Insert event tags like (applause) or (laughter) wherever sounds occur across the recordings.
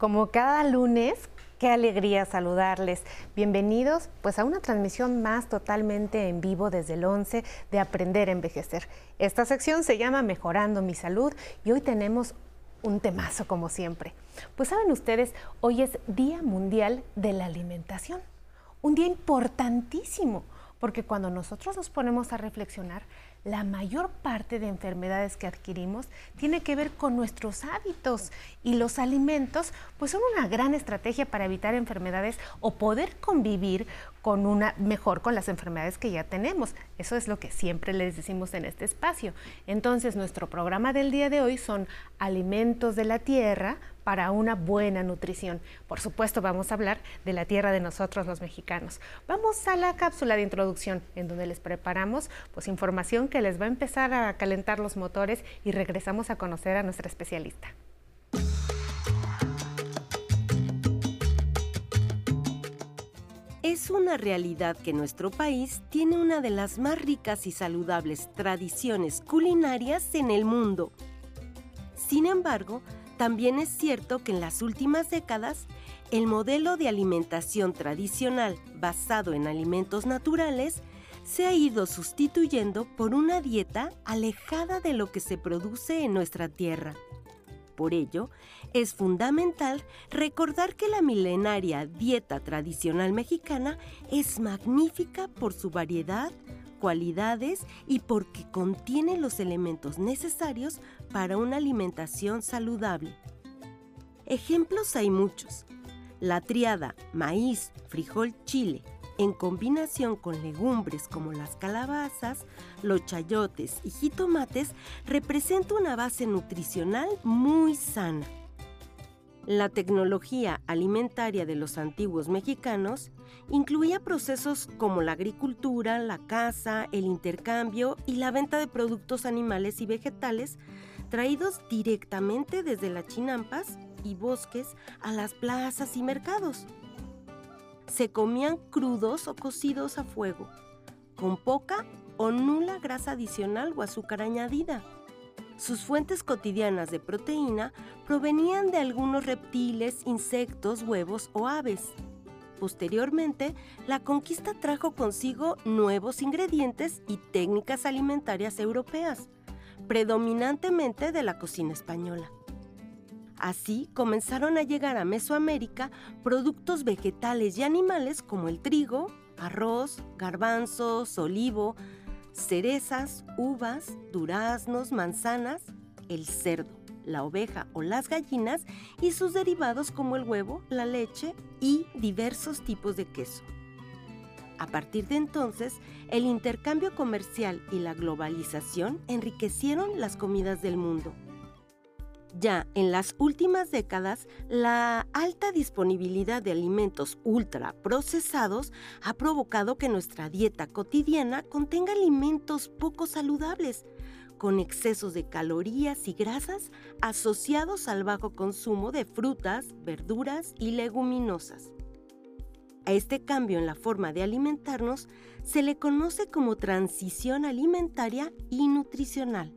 Como cada lunes, qué alegría saludarles. Bienvenidos pues a una transmisión más totalmente en vivo desde el 11 de Aprender a Envejecer. Esta sección se llama Mejorando mi salud y hoy tenemos un temazo como siempre. Pues saben ustedes, hoy es Día Mundial de la Alimentación, un día importantísimo, porque cuando nosotros nos ponemos a reflexionar, la mayor parte de enfermedades que adquirimos tiene que ver con nuestros hábitos y los alimentos pues son una gran estrategia para evitar enfermedades o poder convivir con una mejor con las enfermedades que ya tenemos. Eso es lo que siempre les decimos en este espacio. Entonces, nuestro programa del día de hoy son alimentos de la tierra para una buena nutrición. Por supuesto, vamos a hablar de la tierra de nosotros los mexicanos. Vamos a la cápsula de introducción en donde les preparamos pues información que les va a empezar a calentar los motores y regresamos a conocer a nuestra especialista. Es una realidad que nuestro país tiene una de las más ricas y saludables tradiciones culinarias en el mundo. Sin embargo, también es cierto que en las últimas décadas, el modelo de alimentación tradicional basado en alimentos naturales se ha ido sustituyendo por una dieta alejada de lo que se produce en nuestra tierra. Por ello, es fundamental recordar que la milenaria dieta tradicional mexicana es magnífica por su variedad, cualidades y porque contiene los elementos necesarios para una alimentación saludable. Ejemplos hay muchos. La triada maíz, frijol, chile, en combinación con legumbres como las calabazas, los chayotes y jitomates, representa una base nutricional muy sana. La tecnología alimentaria de los antiguos mexicanos incluía procesos como la agricultura, la caza, el intercambio y la venta de productos animales y vegetales traídos directamente desde las chinampas y bosques a las plazas y mercados se comían crudos o cocidos a fuego, con poca o nula grasa adicional o azúcar añadida. Sus fuentes cotidianas de proteína provenían de algunos reptiles, insectos, huevos o aves. Posteriormente, la conquista trajo consigo nuevos ingredientes y técnicas alimentarias europeas, predominantemente de la cocina española. Así comenzaron a llegar a Mesoamérica productos vegetales y animales como el trigo, arroz, garbanzos, olivo, cerezas, uvas, duraznos, manzanas, el cerdo, la oveja o las gallinas y sus derivados como el huevo, la leche y diversos tipos de queso. A partir de entonces, el intercambio comercial y la globalización enriquecieron las comidas del mundo. Ya en las últimas décadas, la alta disponibilidad de alimentos ultraprocesados ha provocado que nuestra dieta cotidiana contenga alimentos poco saludables, con excesos de calorías y grasas asociados al bajo consumo de frutas, verduras y leguminosas. A este cambio en la forma de alimentarnos se le conoce como transición alimentaria y nutricional.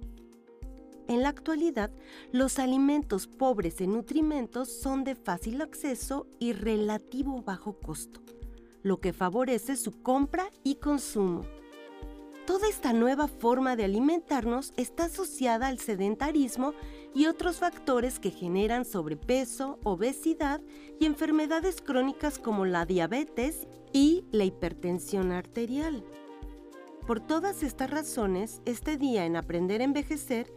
En la actualidad, los alimentos pobres en nutrimentos son de fácil acceso y relativo bajo costo, lo que favorece su compra y consumo. Toda esta nueva forma de alimentarnos está asociada al sedentarismo y otros factores que generan sobrepeso, obesidad y enfermedades crónicas como la diabetes y la hipertensión arterial. Por todas estas razones, este día en Aprender a Envejecer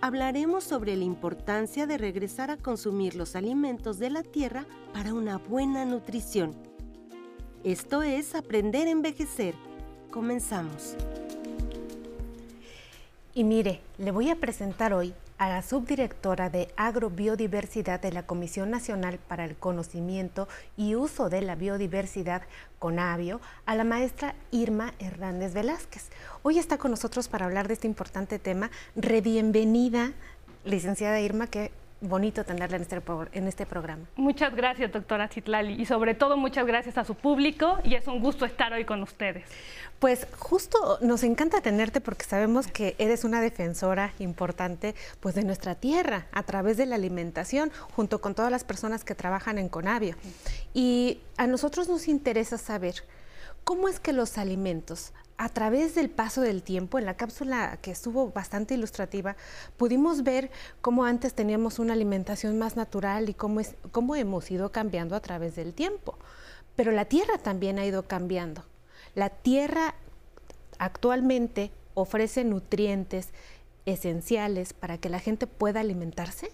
hablaremos sobre la importancia de regresar a consumir los alimentos de la tierra para una buena nutrición. Esto es Aprender a Envejecer. Comenzamos. Y mire, le voy a presentar hoy a la subdirectora de Agrobiodiversidad de la Comisión Nacional para el Conocimiento y Uso de la Biodiversidad, CONABIO, a la maestra Irma Hernández Velázquez. Hoy está con nosotros para hablar de este importante tema. Re bienvenida, licenciada Irma, qué bonito tenerla en este, en este programa. Muchas gracias, doctora Citlali, y sobre todo muchas gracias a su público y es un gusto estar hoy con ustedes. Pues justo nos encanta tenerte porque sabemos que eres una defensora importante pues de nuestra tierra a través de la alimentación junto con todas las personas que trabajan en Conavio. Y a nosotros nos interesa saber cómo es que los alimentos a través del paso del tiempo, en la cápsula que estuvo bastante ilustrativa, pudimos ver cómo antes teníamos una alimentación más natural y cómo, hemos ido cambiando a través del tiempo. Pero la tierra también ha ido cambiando. La tierra actualmente ofrece nutrientes esenciales para que la gente pueda alimentarse.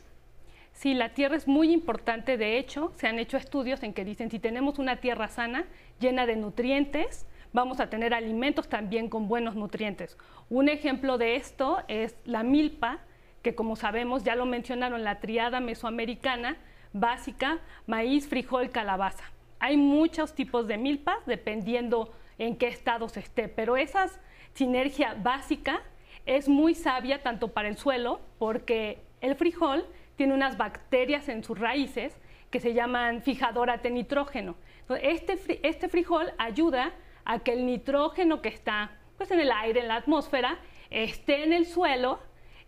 Sí, la tierra es muy importante. De hecho, se han hecho estudios en que dicen si tenemos una tierra sana, llena de nutrientes, vamos a tener alimentos también con buenos nutrientes. Un ejemplo de esto es la milpa, que como sabemos ya lo mencionaron, la triada mesoamericana básica, maíz, frijol, calabaza. Hay muchos tipos de milpas dependiendo en qué estado se esté, pero esa sinergia básica es muy sabia tanto para el suelo porque el frijol tiene unas bacterias en sus raíces que se llaman fijadoras de nitrógeno. Este, este frijol ayuda a que el nitrógeno que está pues, en el aire, en la atmósfera, esté en el suelo,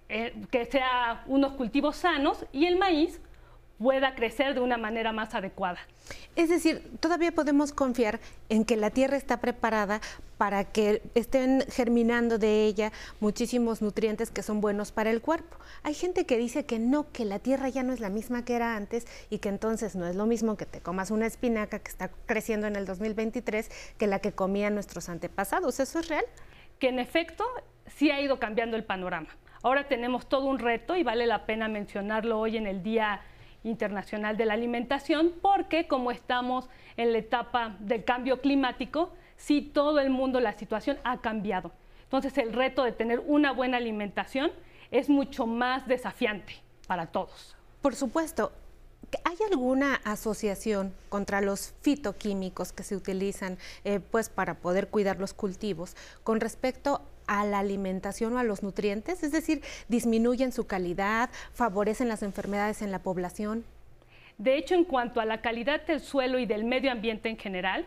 eh, que sea unos cultivos sanos y el maíz pueda crecer de una manera más adecuada. Es decir, todavía podemos confiar en que la tierra está preparada para que estén germinando de ella muchísimos nutrientes que son buenos para el cuerpo. Hay gente que dice que no, que la tierra ya no es la misma que era antes y que entonces no es lo mismo que te comas una espinaca que está creciendo en el 2023 que la que comían nuestros antepasados. ¿Eso es real? Que en efecto sí ha ido cambiando el panorama. Ahora tenemos todo un reto y vale la pena mencionarlo hoy en el Día Internacional de la Alimentación, porque como estamos en la etapa del cambio climático, sí todo el mundo, la situación ha cambiado. Entonces el reto de tener una buena alimentación es mucho más desafiante para todos. Por supuesto. ¿Hay alguna asociación contra los fitoquímicos que se utilizan eh, pues, para poder cuidar los cultivos con respecto a la alimentación o a los nutrientes? Es decir, disminuyen su calidad, favorecen las enfermedades en la población. De hecho, en cuanto a la calidad del suelo y del medio ambiente en general,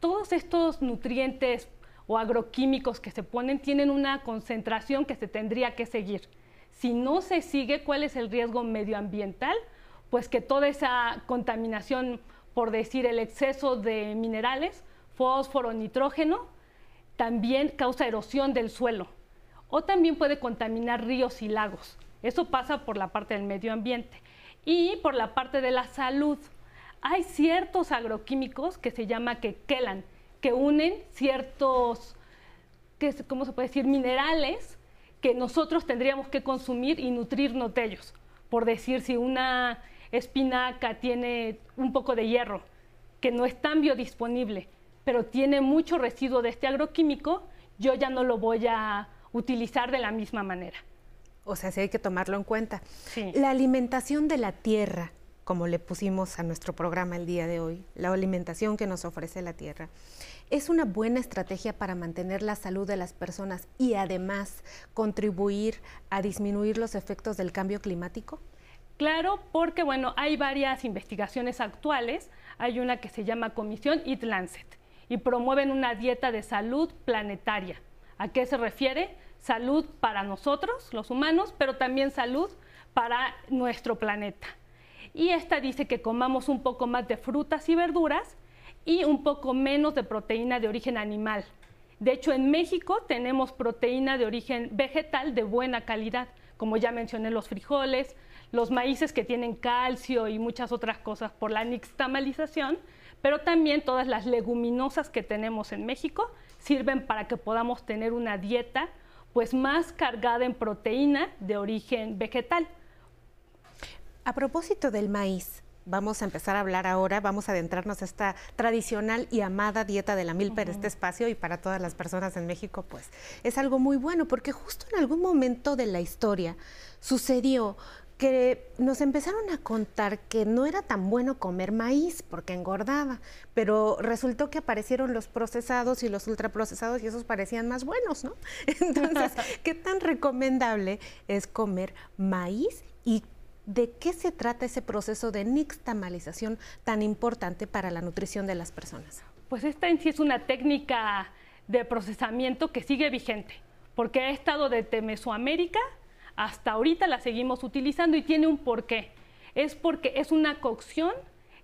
todos estos nutrientes o agroquímicos que se ponen tienen una concentración que se tendría que seguir. Si no se sigue, ¿cuál es el riesgo medioambiental? Pues que toda esa contaminación, por decir el exceso de minerales, fósforo, nitrógeno, también causa erosión del suelo o también puede contaminar ríos y lagos. Eso pasa por la parte del medio ambiente. Y por la parte de la salud, hay ciertos agroquímicos que se llama que quelan, que unen ciertos, ¿cómo se puede decir?, minerales que nosotros tendríamos que consumir y nutrirnos de ellos. Por decir, si una espinaca tiene un poco de hierro, que no es tan biodisponible, pero tiene mucho residuo de este agroquímico, yo ya no lo voy a utilizar de la misma manera. O sea, sí hay que tomarlo en cuenta. La alimentación de la tierra, como le pusimos a nuestro programa el día de hoy, la alimentación que nos ofrece la tierra, es una buena estrategia para mantener la salud de las personas y además contribuir a disminuir los efectos del cambio climático? Claro, porque bueno, hay varias investigaciones actuales. Hay una que se llama Comisión Eat Lancet y promueven una dieta de salud planetaria. ¿A qué se refiere? Salud para nosotros, los humanos, pero también salud para nuestro planeta. Y esta dice que comamos un poco más de frutas y verduras y un poco menos de proteína de origen animal. De hecho, en México tenemos proteína de origen vegetal de buena calidad, como ya mencioné los frijoles, los maíces que tienen calcio y muchas otras cosas por la nixtamalización, pero también todas las leguminosas que tenemos en México sirven para que podamos tener una dieta pues más cargada en proteína de origen vegetal. A propósito del maíz, vamos a empezar a hablar ahora, vamos a adentrarnos a esta tradicional y amada dieta de la milpa en este espacio y para todas las personas en México, pues es algo muy bueno porque justo en algún momento de la historia sucedió que nos empezaron a contar que no era tan bueno comer maíz porque engordaba, pero resultó que aparecieron los procesados y los ultraprocesados y esos parecían más buenos, ¿no? (laughs) Entonces, (laughs) ¿qué tan recomendable es comer maíz y ¿De qué se trata ese proceso de nixtamalización tan importante para la nutrición de las personas? Pues esta en sí es una técnica de procesamiento que sigue vigente, porque ha estado desde Mesoamérica hasta ahorita la seguimos utilizando y tiene un porqué. Es porque es una cocción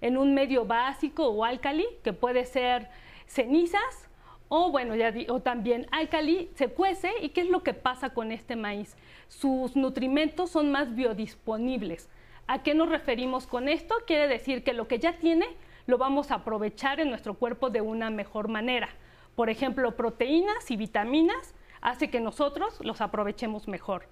en un medio básico o álcali, que puede ser cenizas o bueno, ya o también álcali, se cuece y ¿qué es lo que pasa con este maíz? Sus nutrimentos son más biodisponibles. ¿A qué nos referimos con esto? Quiere decir que lo que ya tiene lo vamos a aprovechar en nuestro cuerpo de una mejor manera. Por ejemplo, proteínas y vitaminas hace que nosotros los aprovechemos mejor.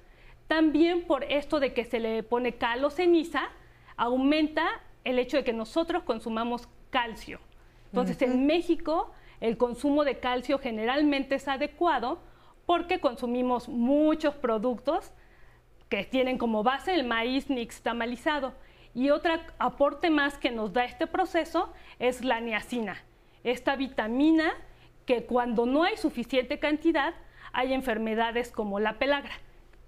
También por esto de que se le pone cal o ceniza, aumenta el hecho de que nosotros consumamos calcio. Entonces, en México, el consumo de calcio generalmente es adecuado porque consumimos muchos productos que tienen como base el maíz nixtamalizado. Y otro aporte más que nos da este proceso es la niacina, esta vitamina que cuando no hay suficiente cantidad hay enfermedades como la pelagra,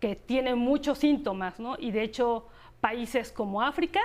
que tiene muchos síntomas, ¿no? Y de hecho países como África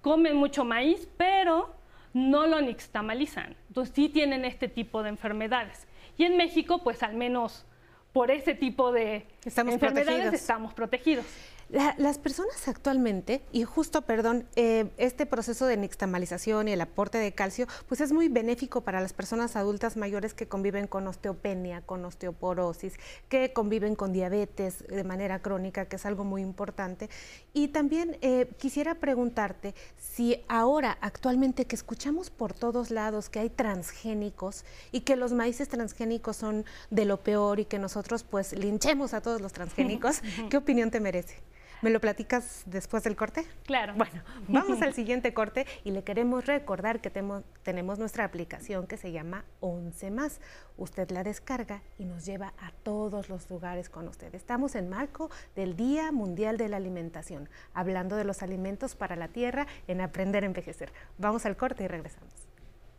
comen mucho maíz, pero no lo nixtamalizan. Entonces sí tienen este tipo de enfermedades. Y en México, pues al menos por ese tipo de enfermedades estamos protegidos las personas actualmente, y justo, perdón, eh, este proceso de nixtamalización y el aporte de calcio, pues es muy benéfico para las personas adultas mayores que conviven con osteopenia, con osteoporosis, que conviven con diabetes de manera crónica, que es algo muy importante. Y también eh, quisiera preguntarte si ahora, actualmente, que escuchamos por todos lados que hay transgénicos y que los maíces transgénicos son de lo peor y que nosotros pues linchemos a todos los transgénicos, (laughs) ¿qué opinión te merece? ¿Me lo platicas después del corte? Claro. Bueno, (laughs) vamos al siguiente corte y le queremos recordar que tenemos nuestra aplicación que se llama 11 más. Usted la descarga y nos lleva a todos los lugares con usted. Estamos en marco del Día Mundial de la Alimentación, hablando de los alimentos para la tierra en Aprender a Envejecer. Vamos al corte y regresamos.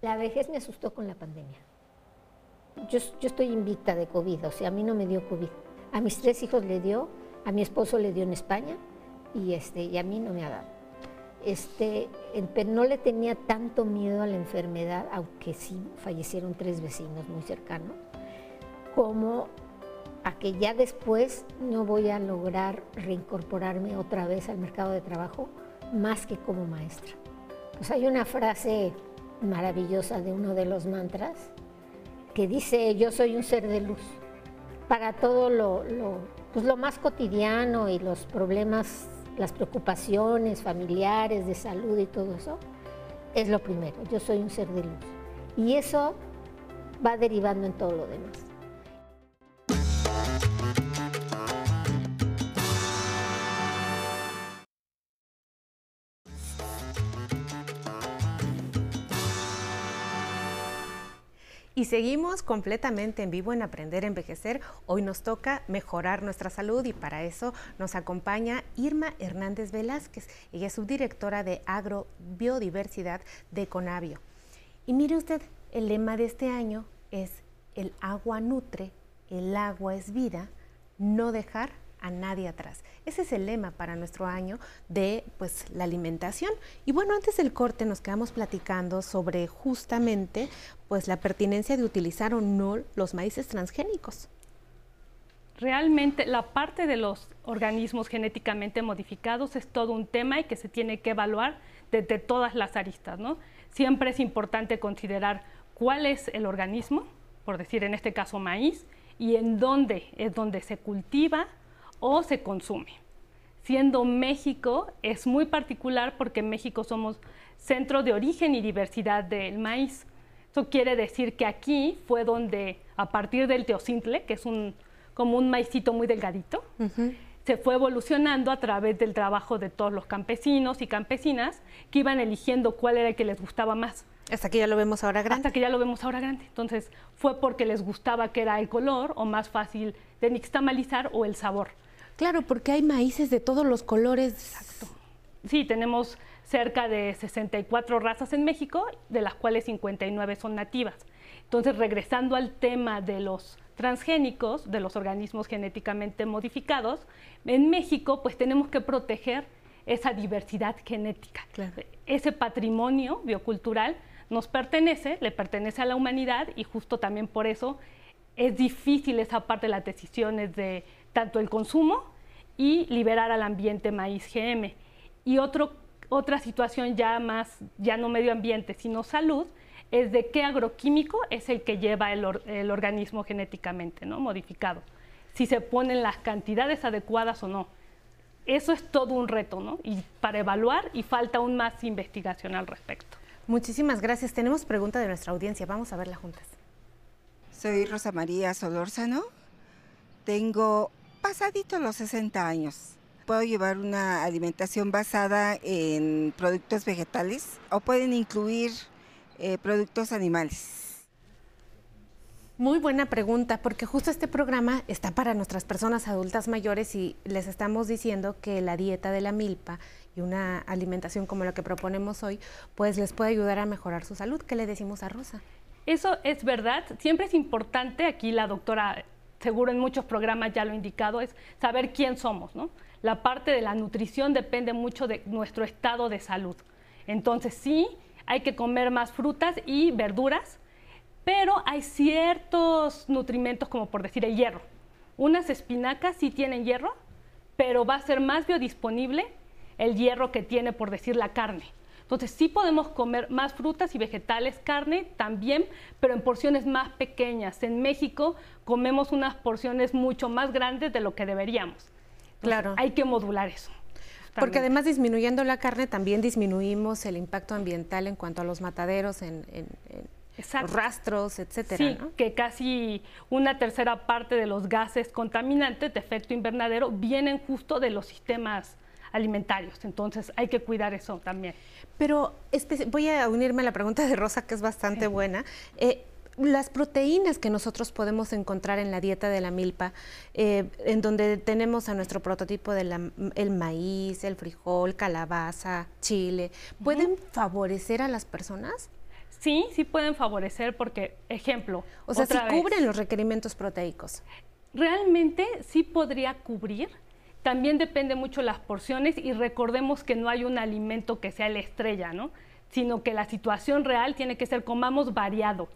La vejez me asustó con la pandemia. Yo, yo estoy invicta de COVID, o sea, a mí no me dio COVID. A mis tres hijos le dio, a mi esposo le dio en España y, este, y a mí no me ha dado. Este, no le tenía tanto miedo a la enfermedad, aunque sí fallecieron tres vecinos muy cercanos, como a que ya después no voy a lograr reincorporarme otra vez al mercado de trabajo más que como maestra. Pues hay una frase maravillosa de uno de los mantras que dice, yo soy un ser de luz. Para todo lo pues lo más cotidiano y los problemas, las preocupaciones familiares, de salud y todo eso, es lo primero. Yo soy un ser de luz. Y eso va derivando en todo lo demás. Y seguimos completamente en vivo en Aprender a Envejecer. Hoy nos toca mejorar nuestra salud y para eso nos acompaña Irma Hernández Velázquez. Ella es subdirectora de Agrobiodiversidad de Conavio. Y mire usted, el lema de este año es el agua nutre, el agua es vida, no dejar a nadie atrás. Ese es el lema para nuestro año de pues la alimentación. Y bueno, antes del corte nos quedamos platicando sobre justamente pues la pertinencia de utilizar o no los maíces transgénicos. Realmente la parte de los organismos genéticamente modificados es todo un tema y que se tiene que evaluar desde todas las aristas, ¿no? Siempre es importante considerar cuál es el organismo, por decir en este caso maíz, y en dónde es donde se cultiva, o se consume. Siendo México es muy particular porque en México somos centro de origen y diversidad del maíz. Eso quiere decir que aquí fue donde, a partir del teocintle, que es un, como un maicito muy delgadito, se fue evolucionando a través del trabajo de todos los campesinos y campesinas que iban eligiendo cuál era el que les gustaba más. Hasta que ya lo vemos ahora grande. Hasta que ya lo vemos ahora grande. Entonces, fue porque les gustaba que era el color o más fácil de nixtamalizar o el sabor. Claro, porque hay maíces de todos los colores. Exacto. Sí, tenemos cerca de 64 razas en México, de las cuales 59 son nativas. Entonces, regresando al tema de los transgénicos, de los organismos genéticamente modificados, en México pues tenemos que proteger esa diversidad genética. Ese patrimonio biocultural nos pertenece, le pertenece a la humanidad y justo también por eso es difícil esa parte de las decisiones de tanto el consumo y liberar al ambiente maíz GM. Y otro, otra situación ya más, ya no medio ambiente, sino salud, es de qué agroquímico es el que lleva el, el organismo genéticamente ¿no? modificado, si se ponen las cantidades adecuadas o no. Eso es todo un reto, ¿no? Y para evaluar y falta aún más investigación al respecto. Muchísimas gracias. Tenemos pregunta de nuestra audiencia. Vamos a verla juntas. Soy Rosa María Solórzano. Tengo pasadito los 60 años. Puedo llevar una alimentación basada en productos vegetales o pueden incluir eh, productos animales. Muy buena pregunta, porque justo este programa está para nuestras personas adultas mayores y les estamos diciendo que la dieta de la milpa y una alimentación como la que proponemos hoy, pues les puede ayudar a mejorar su salud. ¿Qué le decimos a Rosa? Eso es verdad. Siempre es importante, aquí la doctora seguro en muchos programas ya lo ha indicado, es saber quién somos, ¿no? La parte de la nutrición depende mucho de nuestro estado de salud. Entonces sí, hay que comer más frutas y verduras, pero hay ciertos nutrimentos como por decir el hierro. Unas espinacas sí tienen hierro, pero va a ser más biodisponible el hierro que tiene por decir la carne. Entonces sí podemos comer más frutas y vegetales, carne también, pero en porciones más pequeñas. En México comemos unas porciones mucho más grandes de lo que deberíamos. claro. Hay que modular eso. Porque además disminuyendo la carne también disminuimos el impacto ambiental en cuanto a los mataderos, en, los rastros, etcétera. Sí, que casi una tercera parte de los gases contaminantes de efecto invernadero vienen justo de los sistemas alimentarios. Entonces hay que cuidar eso también. Pero voy a unirme a la pregunta de Rosa, que es bastante buena. Eh, las proteínas que nosotros podemos encontrar en la dieta de la milpa, eh, en donde tenemos a nuestro prototipo del maíz, el frijol, calabaza, chile, ¿pueden favorecer a las personas? Sí, sí pueden favorecer porque, ejemplo, o sea, si cubren los requerimientos proteicos. Realmente sí podría cubrir, también depende mucho las porciones y recordemos que no hay un alimento que sea la estrella, ¿no? Sino que la situación real tiene que ser comamos variado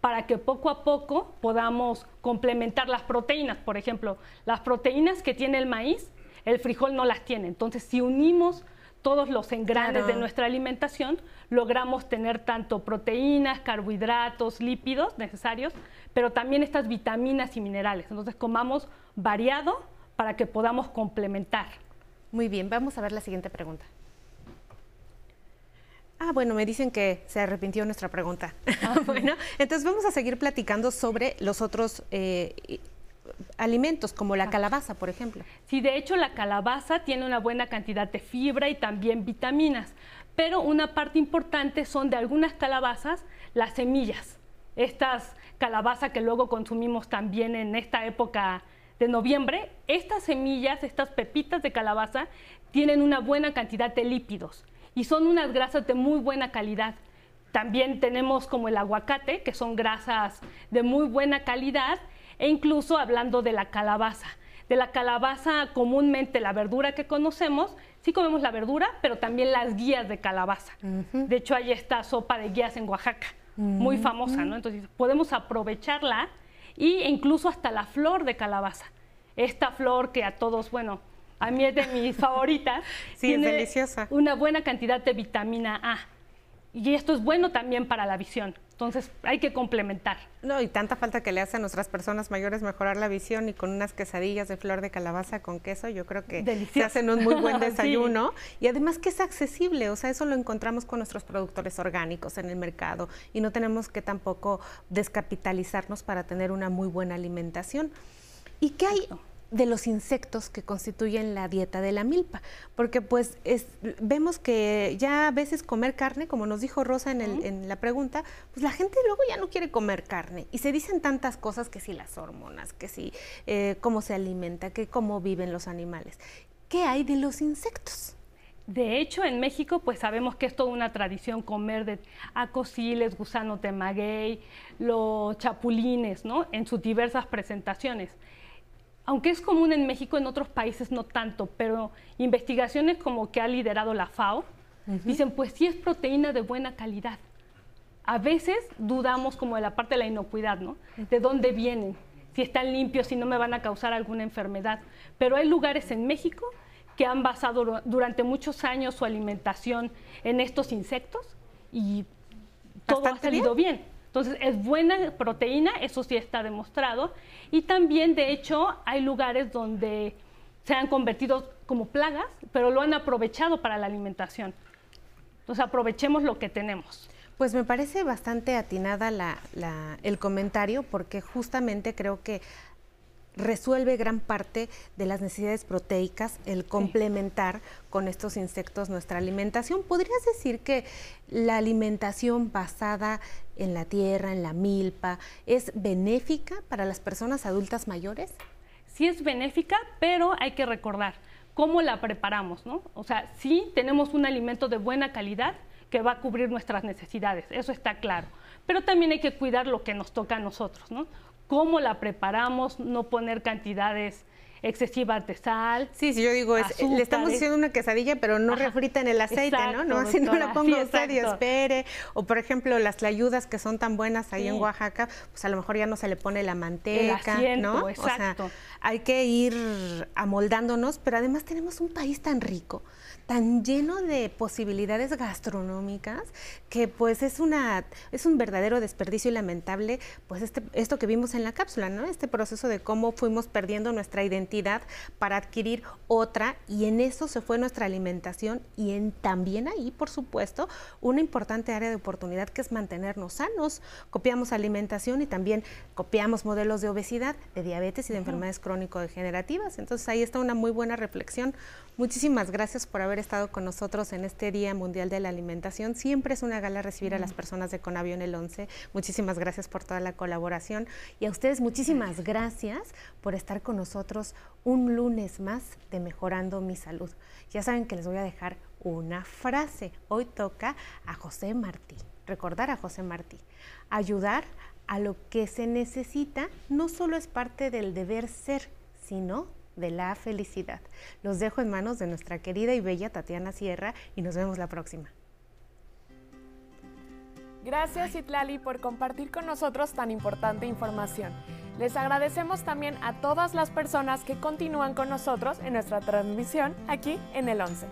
para que poco a poco podamos complementar las proteínas. Por ejemplo, las proteínas que tiene el maíz, el frijol no las tiene. Entonces, si unimos todos los engranes de nuestra alimentación, logramos tener tanto proteínas, carbohidratos, lípidos necesarios, pero también estas vitaminas y minerales. Entonces, comamos variado para que podamos complementar. Muy bien, vamos a ver la siguiente pregunta. Ah, bueno, me dicen que se arrepintió nuestra pregunta. Ah. (laughs) bueno, entonces vamos a seguir platicando sobre los otros eh, alimentos, como la calabaza, por ejemplo. Sí, de hecho la calabaza tiene una buena cantidad de fibra y también vitaminas, pero una parte importante son de algunas calabazas las semillas. Estas calabazas que luego consumimos también en esta época de noviembre, estas semillas, estas pepitas de calabaza, tienen una buena cantidad de lípidos y son unas grasas de muy buena calidad. También tenemos como el aguacate, que son grasas de muy buena calidad, e incluso hablando de la calabaza. De la calabaza, comúnmente la verdura que conocemos, sí comemos la verdura, pero también las guías de calabaza. De hecho, hay esta sopa de guías en Oaxaca, muy famosa, ¿no? Entonces, podemos aprovecharla e incluso hasta la flor de calabaza. Esta flor que a todos, bueno, a mí es de mis (laughs) favoritas. sí, tiene es deliciosa. Una buena cantidad de vitamina A. Y esto es bueno también para la visión. Entonces hay que complementar. No, y tanta falta que le hace a nuestras personas mayores mejorar la visión y con unas quesadillas de flor de calabaza con queso, yo creo que se hacen un muy buen (laughs) desayuno. Y además que es accesible, o sea, eso lo encontramos con nuestros productores orgánicos en el mercado y no tenemos que tampoco descapitalizarnos para tener una muy buena alimentación. ¿Y qué hay? De los insectos que constituyen la dieta de la milpa, porque pues vemos que ya a veces comer carne, como nos dijo Rosa en, en, la pregunta, pues la gente luego ya no quiere comer carne y se dicen tantas cosas que si las hormonas, que si eh, cómo se alimenta, que cómo viven los animales. ¿Qué hay de los insectos? De hecho, en México, pues sabemos que es toda una tradición comer de acosiles, gusanos de maguey, los chapulines, ¿no? En sus diversas presentaciones aunque es común en México, en otros países no tanto, pero investigaciones como que ha liderado la FAO, dicen, pues sí es proteína de buena calidad. A veces dudamos como de la parte de la inocuidad, ¿no? De dónde vienen, si están limpios, si no me van a causar alguna enfermedad. Pero hay lugares en México que han basado durante muchos años su alimentación en estos insectos y todo ha salido bien. Entonces, es buena proteína, eso sí está demostrado. Y también, de hecho, hay lugares donde se han convertido como plagas, pero lo han aprovechado para la alimentación. Entonces, aprovechemos lo que tenemos. Pues me parece bastante atinada el comentario porque justamente creo que resuelve gran parte de las necesidades proteicas, el complementar con estos insectos nuestra alimentación. ¿Podrías decir que la alimentación basada en la tierra, en la milpa, es benéfica para las personas adultas mayores? Sí es benéfica, pero hay que recordar cómo la preparamos, ¿no? O sea, sí tenemos un alimento de buena calidad que va a cubrir nuestras necesidades, eso está claro. Pero también hay que cuidar lo que nos toca a nosotros, ¿no? cómo la preparamos, no poner cantidades excesivas de sal. Sí, sí, yo digo, le estamos haciendo una quesadilla, pero no refrita en el aceite, ¿no? No, así no la pongo usted y espere. O, por ejemplo, las tlayudas que son tan buenas ahí en Oaxaca, pues a lo mejor ya no se le pone la manteca, ¿no? Exacto. O sea, hay que ir amoldándonos, pero además tenemos un país tan rico tan lleno de posibilidades gastronómicas que pues es una es un verdadero desperdicio y lamentable pues este esto que vimos en la cápsula, ¿no? Este proceso de cómo fuimos perdiendo nuestra identidad para adquirir otra y en eso se fue nuestra alimentación y en también ahí, por supuesto, una importante área de oportunidad que es mantenernos sanos. Copiamos alimentación y también copiamos modelos de obesidad, de diabetes y de enfermedades crónico-degenerativas. Entonces ahí está una muy buena reflexión. Muchísimas gracias por haber estado con nosotros en este Día Mundial de la Alimentación. Siempre es una gala recibir a las personas de Conavión el 11. Muchísimas gracias por toda la colaboración. Y a ustedes muchísimas gracias por estar con nosotros un lunes más de Mejorando mi Salud. Ya saben que les voy a dejar una frase. Hoy toca a José Martí. Recordar a José Martí. Ayudar a lo que se necesita no solo es parte del deber ser, sino de la felicidad. Los dejo en manos de nuestra querida y bella Tatiana Sierra y nos vemos la próxima. Gracias Itlali por compartir con nosotros tan importante información. Les agradecemos también a todas las personas que continúan con nosotros en nuestra transmisión aquí en el 11.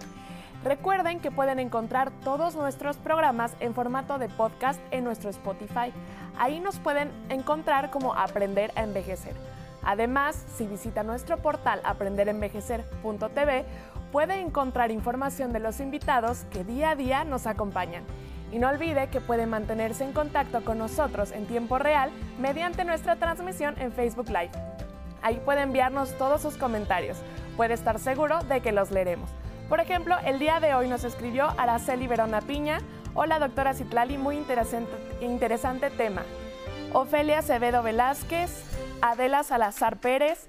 Recuerden que pueden encontrar todos nuestros programas en formato de podcast en nuestro Spotify. Ahí nos pueden encontrar como Aprender a Envejecer. Además, si visita nuestro portal aprenderenvejecer.tv, puede encontrar información de los invitados que día a día nos acompañan. Y no olvide que puede mantenerse en contacto con nosotros en tiempo real mediante nuestra transmisión en Facebook Live. Ahí puede enviarnos todos sus comentarios. Puede estar seguro de que los leeremos. Por ejemplo, el día de hoy nos escribió Araceli Verona Piña. Hola doctora Citlali, muy interesante, tema. Ofelia Acevedo Velázquez, Adela Salazar Pérez,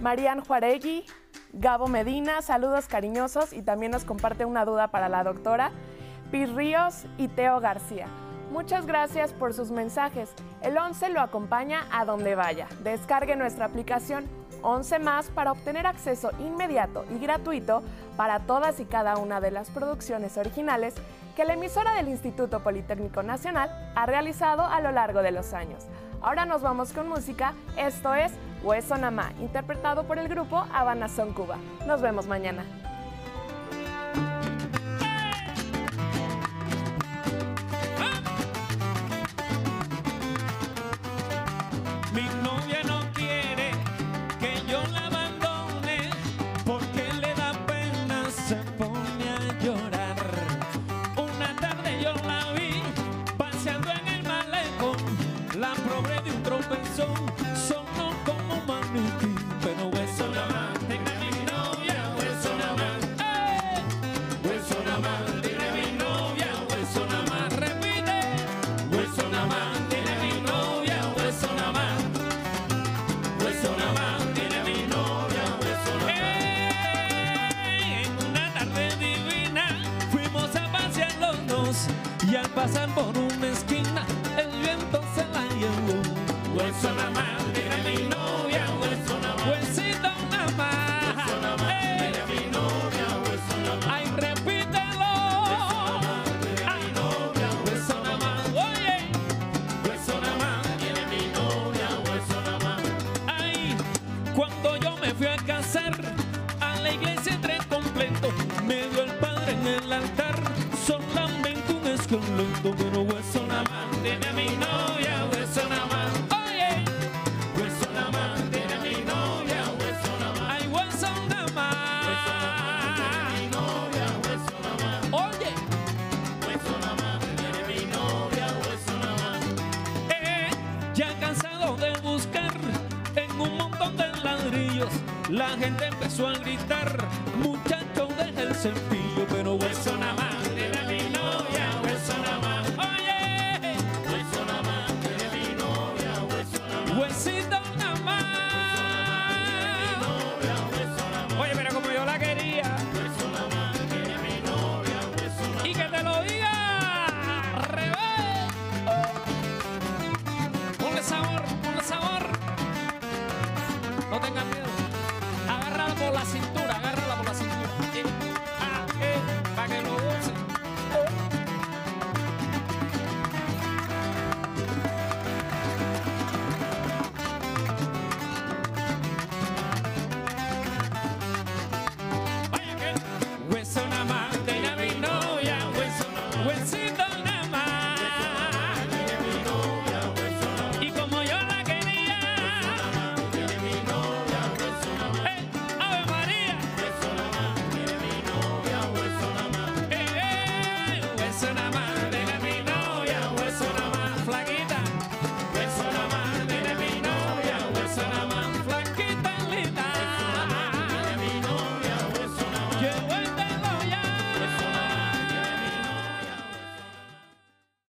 Marian Juaregui, Gabo Medina, saludos cariñosos y también nos comparte una duda para la doctora, Pir Ríos y Teo García. Muchas gracias por sus mensajes. El 11 lo acompaña a donde vaya. Descargue nuestra aplicación 11 más para obtener acceso inmediato y gratuito para todas y cada una de las producciones originales que la emisora del Instituto Politécnico Nacional ha realizado a lo largo de los años. Ahora nos vamos con música, esto es Hueso Namá, interpretado por el grupo Habana Son Cuba. Nos vemos mañana. Pasan por empezó a gritar,